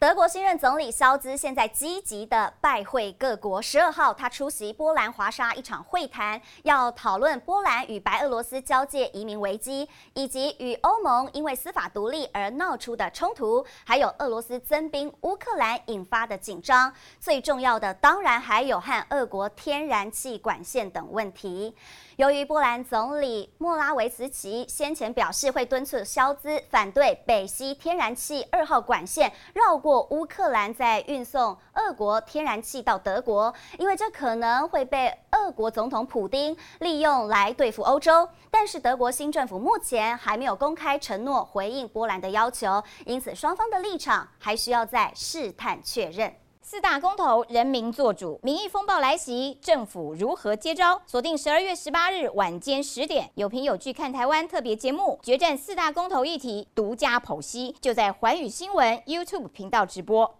德国新任总理肖兹现在积极的拜会各国。十二号，他出席波兰华沙一场会谈，要讨论波兰与白俄罗斯交界移民危机，以及与欧盟因为司法独立而闹出的冲突，还有俄罗斯增兵乌克兰引发的紧张。最重要的，当然还有和俄国天然气管线等问题。由于波兰总理莫拉维茨奇先前表示会敦促肖兹反对北溪天然气二号管线绕过或乌克兰，在运送俄国天然气到德国，因为这可能会被俄国总统普丁利用来对付欧洲。但是德国新政府目前还没有公开承诺回应波兰的要求，因此双方的立场还需要再试探确认。四大公投，人民做主，民意风暴来袭，政府如何接招？锁定十二月十八日晚间十点，有凭有据看台湾特别节目《决战四大公投议题》，独家剖析，就在环宇新闻 YouTube 频道直播。